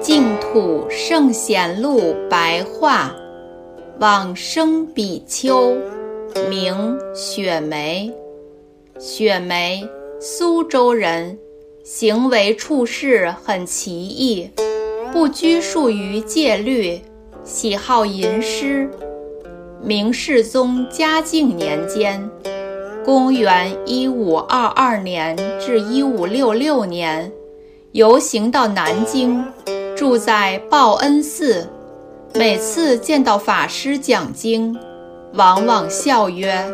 净土圣贤录白话往生比丘名雪梅。雪梅苏州人行为处事很奇异。不拘束于戒律，喜好吟诗。明世宗嘉靖年间（公元1522年至1566年），游行到南京。住在报恩寺，每次见到法师讲经，往往笑曰：“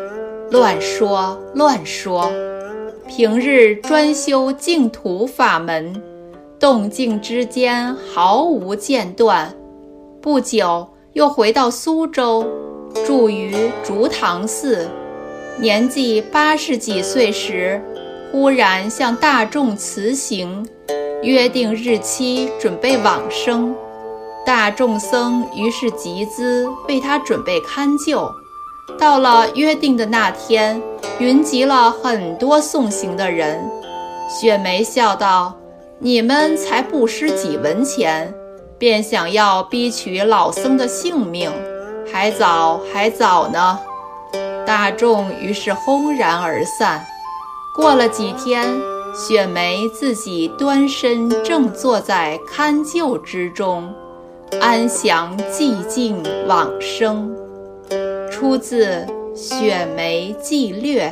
乱说，乱说。”平日专修净土法门，动静之间毫无间断。不久，又回到苏州，住于竹堂寺。年纪八十几岁时，忽然向大众辞行。约定日期，准备往生。大众僧于是集资为他准备堪救。到了约定的那天，云集了很多送行的人。雪梅笑道：“你们才不施几文钱，便想要逼取老僧的性命，还早，还早呢。”大众于是轰然而散。过了几天。雪梅自己端身正坐在龛臼之中，安详寂静往生。出自《雪梅记略》。